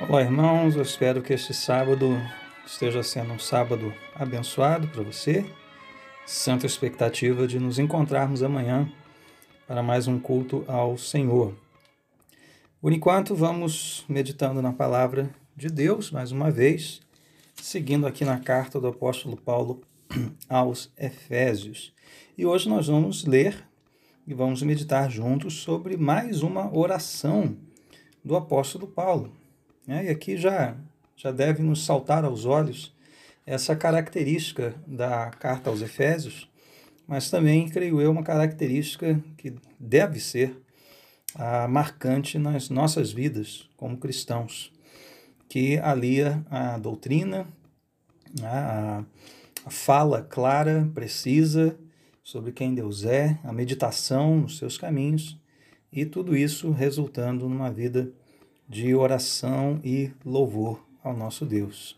Olá, irmãos. Eu espero que este sábado esteja sendo um sábado abençoado para você. Santa expectativa de nos encontrarmos amanhã para mais um culto ao Senhor. Por enquanto, vamos meditando na palavra de Deus mais uma vez, seguindo aqui na carta do apóstolo Paulo aos Efésios. E hoje nós vamos ler e vamos meditar juntos sobre mais uma oração do apóstolo Paulo. Né? E aqui já, já deve nos saltar aos olhos essa característica da carta aos Efésios, mas também, creio eu, uma característica que deve ser ah, marcante nas nossas vidas como cristãos, que alia a doutrina, a, a fala clara, precisa sobre quem Deus é, a meditação nos seus caminhos, e tudo isso resultando numa vida de oração e louvor ao nosso Deus.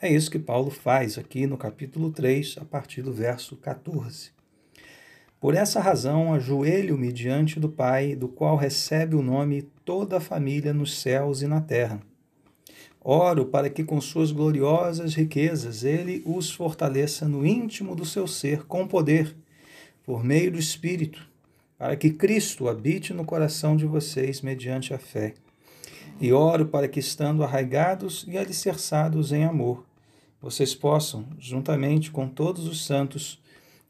É isso que Paulo faz aqui no capítulo 3, a partir do verso 14. Por essa razão, ajoelho-me diante do Pai, do qual recebe o nome toda a família nos céus e na terra. Oro para que, com suas gloriosas riquezas, ele os fortaleça no íntimo do seu ser com poder, por meio do Espírito, para que Cristo habite no coração de vocês mediante a fé e oro para que, estando arraigados e alicerçados em amor, vocês possam, juntamente com todos os santos,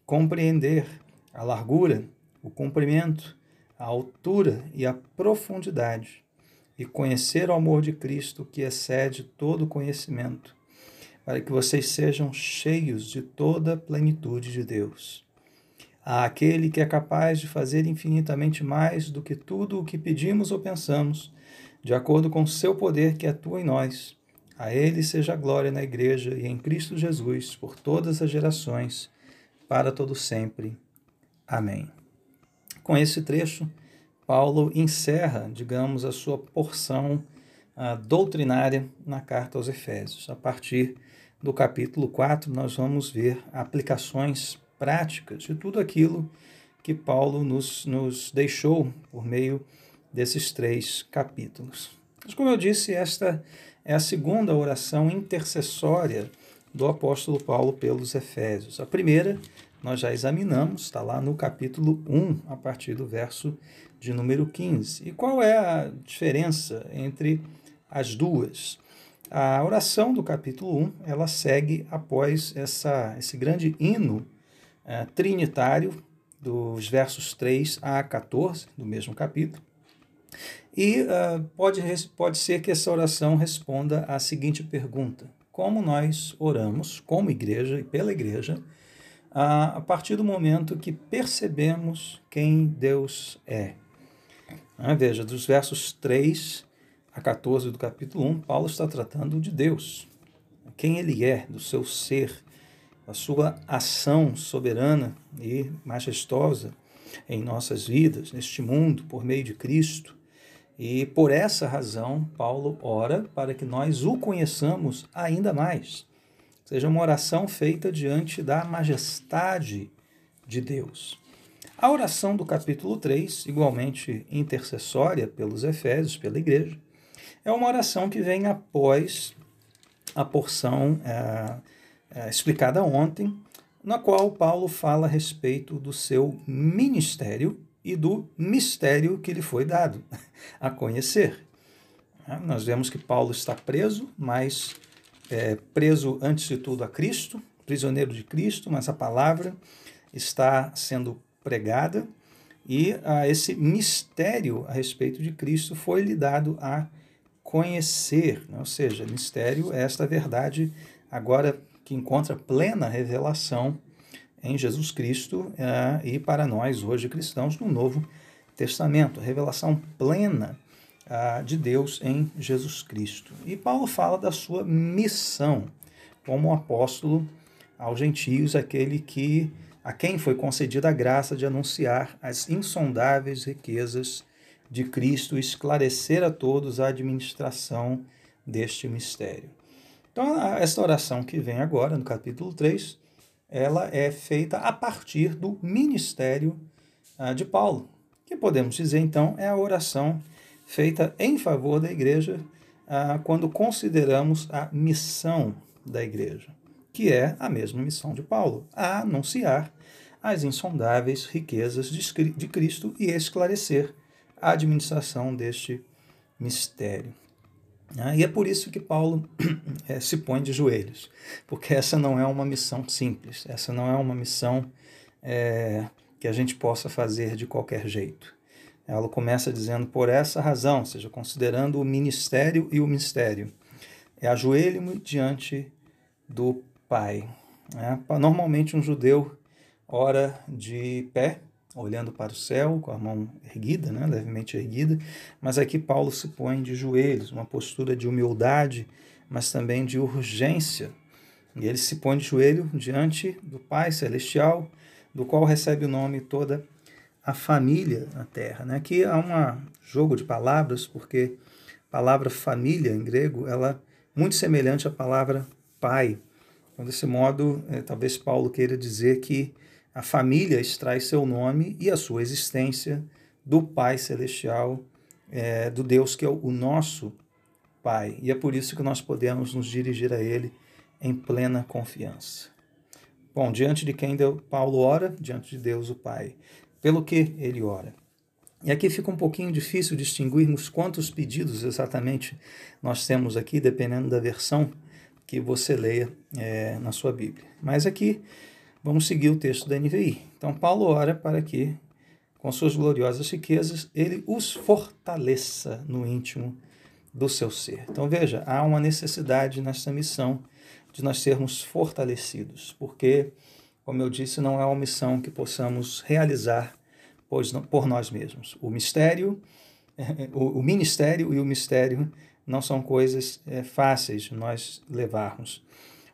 compreender a largura, o comprimento, a altura e a profundidade, e conhecer o amor de Cristo que excede todo conhecimento, para que vocês sejam cheios de toda a plenitude de Deus. A aquele que é capaz de fazer infinitamente mais do que tudo o que pedimos ou pensamos, de acordo com o seu poder que atua em nós. A Ele seja a glória na Igreja e em Cristo Jesus, por todas as gerações, para todo sempre. Amém. Com esse trecho, Paulo encerra, digamos, a sua porção uh, doutrinária na carta aos Efésios. A partir do capítulo 4, nós vamos ver aplicações práticas de tudo aquilo que Paulo nos, nos deixou por meio de desses três capítulos. Mas, como eu disse, esta é a segunda oração intercessória do apóstolo Paulo pelos Efésios. A primeira nós já examinamos, está lá no capítulo 1, a partir do verso de número 15. E qual é a diferença entre as duas? A oração do capítulo 1, ela segue após essa, esse grande hino é, trinitário dos versos 3 a 14 do mesmo capítulo. E uh, pode, pode ser que essa oração responda à seguinte pergunta: Como nós oramos, como igreja e pela igreja, uh, a partir do momento que percebemos quem Deus é? Uh, veja, dos versos 3 a 14 do capítulo 1, Paulo está tratando de Deus, quem ele é, do seu ser, a sua ação soberana e majestosa em nossas vidas, neste mundo, por meio de Cristo e por essa razão, Paulo ora para que nós o conheçamos ainda mais. Seja uma oração feita diante da majestade de Deus. A oração do capítulo 3, igualmente intercessória pelos Efésios, pela igreja, é uma oração que vem após a porção é, é, explicada ontem, na qual Paulo fala a respeito do seu ministério e do mistério que lhe foi dado a conhecer. É, nós vemos que Paulo está preso, mas é, preso antes de tudo a Cristo, prisioneiro de Cristo, mas a palavra está sendo pregada e a, esse mistério a respeito de Cristo foi lhe dado a conhecer, né? ou seja, mistério é esta verdade agora que encontra plena revelação em Jesus Cristo é, e para nós, hoje cristãos, no Novo Testamento. A revelação plena é, de Deus em Jesus Cristo. E Paulo fala da sua missão como apóstolo aos gentios, aquele que a quem foi concedida a graça de anunciar as insondáveis riquezas de Cristo esclarecer a todos a administração deste mistério. Então, esta oração que vem agora, no capítulo 3, ela é feita a partir do ministério ah, de Paulo, que podemos dizer então é a oração feita em favor da igreja ah, quando consideramos a missão da igreja, que é a mesma missão de Paulo, a anunciar as insondáveis riquezas de Cristo e esclarecer a administração deste mistério. Ah, e é por isso que Paulo é, se põe de joelhos, porque essa não é uma missão simples, essa não é uma missão é, que a gente possa fazer de qualquer jeito. Ela começa dizendo, por essa razão, ou seja, considerando o ministério e o mistério, é ajoelho-me diante do Pai. É, normalmente um judeu ora de pé, olhando para o céu, com a mão erguida, né, levemente erguida, mas aqui Paulo se põe de joelhos, uma postura de humildade, mas também de urgência. E ele se põe de joelho diante do Pai Celestial, do qual recebe o nome toda a família na terra. Né? Aqui há um jogo de palavras, porque a palavra família em grego ela é muito semelhante à palavra pai. Então, desse modo, é, talvez Paulo queira dizer que a família extrai seu nome e a sua existência do Pai Celestial, é, do Deus que é o nosso Pai. E é por isso que nós podemos nos dirigir a Ele em plena confiança. Bom, diante de quem Paulo ora? Diante de Deus, o Pai. Pelo que ele ora? E aqui fica um pouquinho difícil distinguirmos quantos pedidos exatamente nós temos aqui, dependendo da versão que você leia é, na sua Bíblia. Mas aqui Vamos seguir o texto da NVI. Então, Paulo ora para que, com suas gloriosas riquezas, ele os fortaleça no íntimo do seu ser. Então, veja, há uma necessidade nesta missão de nós sermos fortalecidos, porque, como eu disse, não é uma missão que possamos realizar por nós mesmos. O mistério, o, ministério e o mistério não são coisas é, fáceis de nós levarmos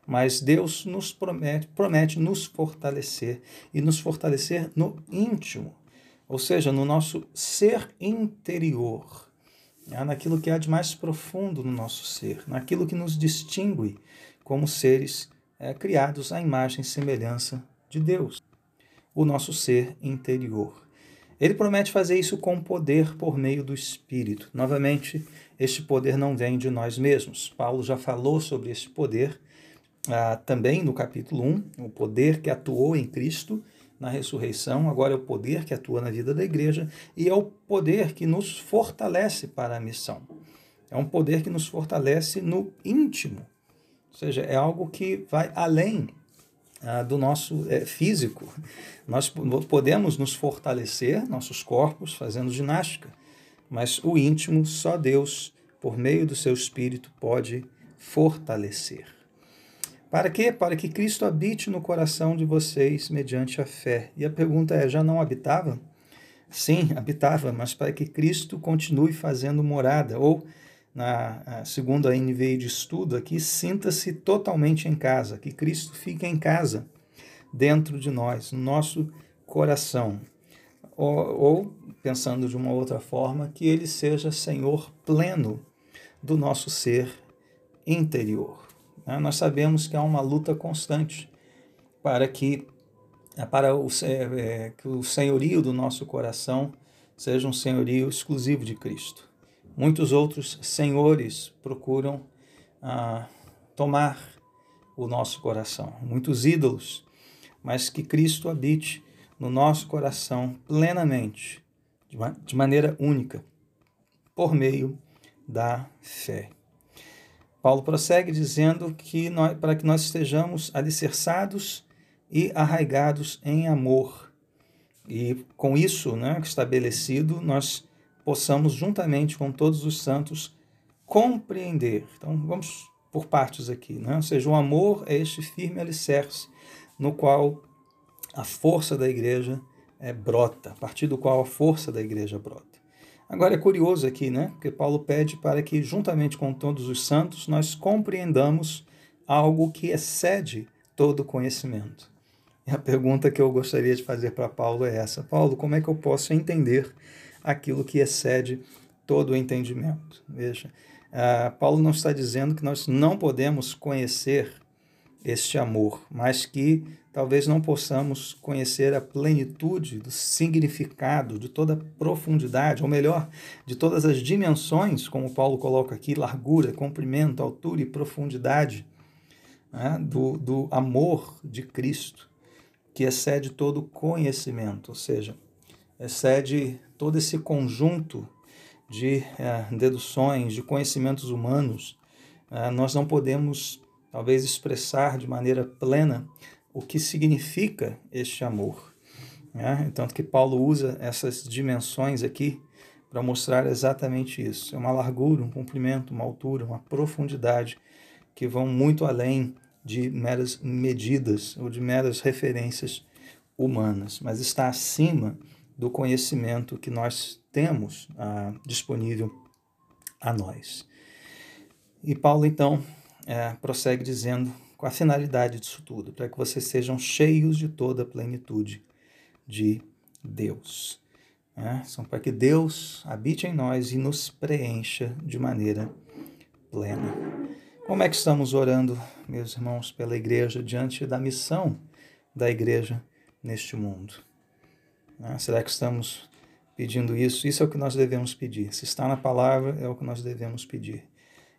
mas Deus nos promete, promete nos fortalecer e nos fortalecer no íntimo, ou seja, no nosso ser interior, né? naquilo que há de mais profundo no nosso ser, naquilo que nos distingue como seres é, criados à imagem e semelhança de Deus, o nosso ser interior. Ele promete fazer isso com poder por meio do Espírito. Novamente, este poder não vem de nós mesmos. Paulo já falou sobre esse poder ah, também no capítulo 1, o poder que atuou em Cristo na ressurreição, agora é o poder que atua na vida da igreja e é o poder que nos fortalece para a missão. É um poder que nos fortalece no íntimo, ou seja, é algo que vai além ah, do nosso é, físico. Nós podemos nos fortalecer, nossos corpos, fazendo ginástica, mas o íntimo, só Deus, por meio do seu Espírito, pode fortalecer. Para quê? Para que Cristo habite no coração de vocês mediante a fé. E a pergunta é: já não habitava? Sim, habitava, mas para que Cristo continue fazendo morada, ou, na segundo a NVI de estudo aqui, sinta-se totalmente em casa, que Cristo fique em casa, dentro de nós, no nosso coração. Ou, ou, pensando de uma outra forma, que Ele seja Senhor pleno do nosso ser interior. Né? Nós sabemos que há uma luta constante para que é, para o, é, que o senhorio do nosso coração seja um senhorio exclusivo de Cristo. Muitos outros senhores procuram ah, tomar o nosso coração, muitos ídolos, mas que Cristo habite no nosso coração plenamente, de maneira única, por meio da fé. Paulo prossegue dizendo que nós, para que nós estejamos alicerçados e arraigados em amor. E com isso né, estabelecido, nós possamos, juntamente com todos os santos, compreender. Então, vamos por partes aqui. Né? Ou seja, o amor é este firme alicerce no qual a força da igreja é, brota, a partir do qual a força da igreja brota. Agora é curioso aqui, né? Porque Paulo pede para que, juntamente com todos os santos, nós compreendamos algo que excede todo conhecimento. E a pergunta que eu gostaria de fazer para Paulo é essa: Paulo, como é que eu posso entender aquilo que excede todo o entendimento? Veja, uh, Paulo não está dizendo que nós não podemos conhecer este amor, mas que talvez não possamos conhecer a plenitude do significado, de toda a profundidade, ou melhor, de todas as dimensões, como Paulo coloca aqui, largura, comprimento, altura e profundidade né, do, do amor de Cristo, que excede todo conhecimento, ou seja, excede todo esse conjunto de é, deduções, de conhecimentos humanos. É, nós não podemos, talvez, expressar de maneira plena o que significa este amor. Né? Tanto que Paulo usa essas dimensões aqui para mostrar exatamente isso. É uma largura, um comprimento, uma altura, uma profundidade que vão muito além de meras medidas ou de meras referências humanas, mas está acima do conhecimento que nós temos ah, disponível a nós. E Paulo, então, é, prossegue dizendo com a finalidade disso tudo, para que vocês sejam cheios de toda a plenitude de Deus. É, são para que Deus habite em nós e nos preencha de maneira plena. Como é que estamos orando, meus irmãos, pela igreja diante da missão da igreja neste mundo? Né? Será que estamos pedindo isso? Isso é o que nós devemos pedir. Se está na palavra, é o que nós devemos pedir.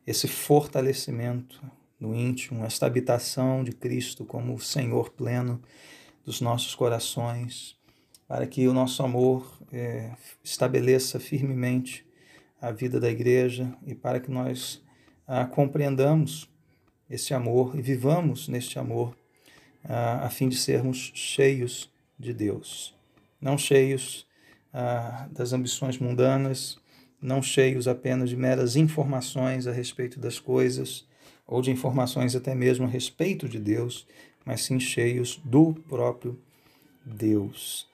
Esse fortalecimento no íntimo, esta habitação de Cristo como Senhor pleno dos nossos corações, para que o nosso amor é, estabeleça firmemente a vida da igreja e para que nós ah, compreendamos esse amor e vivamos neste amor ah, a fim de sermos cheios de Deus. Não cheios ah, das ambições mundanas, não cheios apenas de meras informações a respeito das coisas, ou de informações até mesmo a respeito de Deus, mas sim cheios do próprio Deus.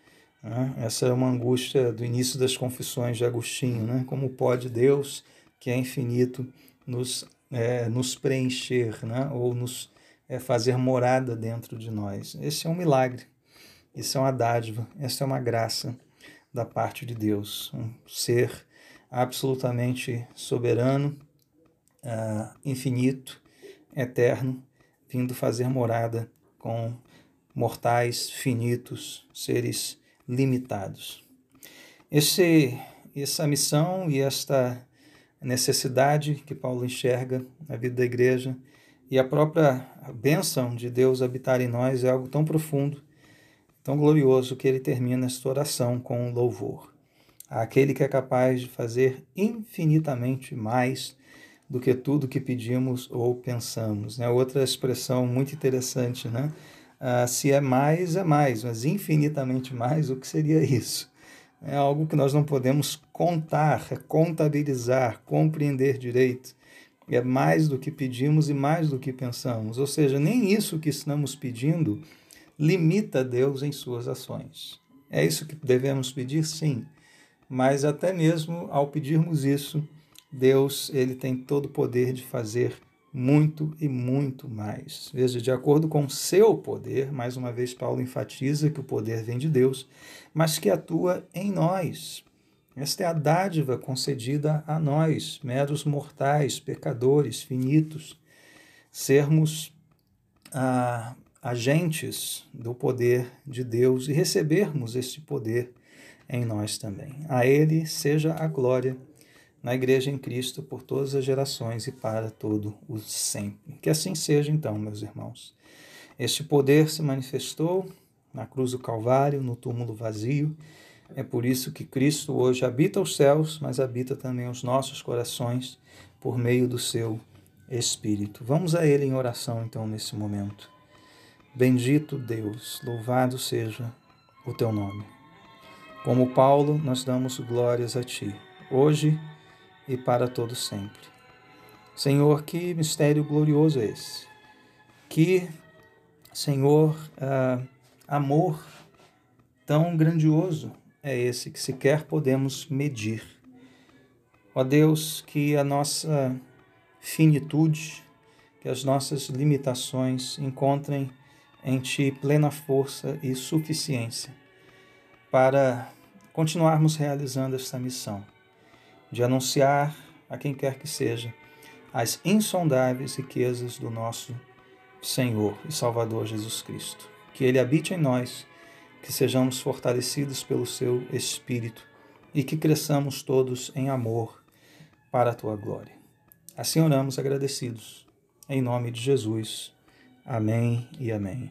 Né? Essa é uma angústia do início das confissões de Agostinho, né? como pode Deus, que é infinito, nos, é, nos preencher, né? ou nos é, fazer morada dentro de nós. Esse é um milagre isso é uma dádiva, essa é uma graça da parte de Deus, um ser absolutamente soberano, uh, infinito, eterno, vindo fazer morada com mortais finitos, seres limitados. Esse, essa missão e esta necessidade que Paulo enxerga na vida da igreja e a própria bênção de Deus habitar em nós é algo tão profundo tão glorioso que ele termina esta oração com um louvor. Aquele que é capaz de fazer infinitamente mais do que tudo que pedimos ou pensamos. Né? Outra expressão muito interessante, né? Ah, se é mais, é mais, mas infinitamente mais, o que seria isso? É algo que nós não podemos contar, é contabilizar, compreender direito. É mais do que pedimos e mais do que pensamos. Ou seja, nem isso que estamos pedindo limita Deus em suas ações. É isso que devemos pedir? Sim. Mas até mesmo ao pedirmos isso, Deus ele tem todo o poder de fazer muito e muito mais. Veja, de acordo com seu poder, mais uma vez Paulo enfatiza que o poder vem de Deus, mas que atua em nós. Esta é a dádiva concedida a nós, meros mortais, pecadores, finitos, sermos ah, agentes do poder de Deus e recebermos este poder em nós também. A Ele seja a glória na Igreja em Cristo por todas as gerações e para todo o sempre. Que assim seja, então, meus irmãos. Este poder se manifestou na cruz do Calvário, no túmulo vazio. É por isso que Cristo hoje habita os céus, mas habita também os nossos corações por meio do seu Espírito. Vamos a Ele em oração, então, nesse momento. Bendito Deus, louvado seja o teu nome. Como Paulo, nós damos glórias a ti, hoje e para todo sempre. Senhor, que mistério glorioso é esse. Que, Senhor, uh, amor tão grandioso é esse que sequer podemos medir. Ó Deus, que a nossa finitude, que as nossas limitações encontrem em Ti plena força e suficiência para continuarmos realizando esta missão de anunciar a quem quer que seja as insondáveis riquezas do nosso Senhor e Salvador Jesus Cristo. Que Ele habite em nós, que sejamos fortalecidos pelo Seu Espírito e que cresçamos todos em amor para a Tua glória. Assim oramos agradecidos. Em nome de Jesus. Amém e amém.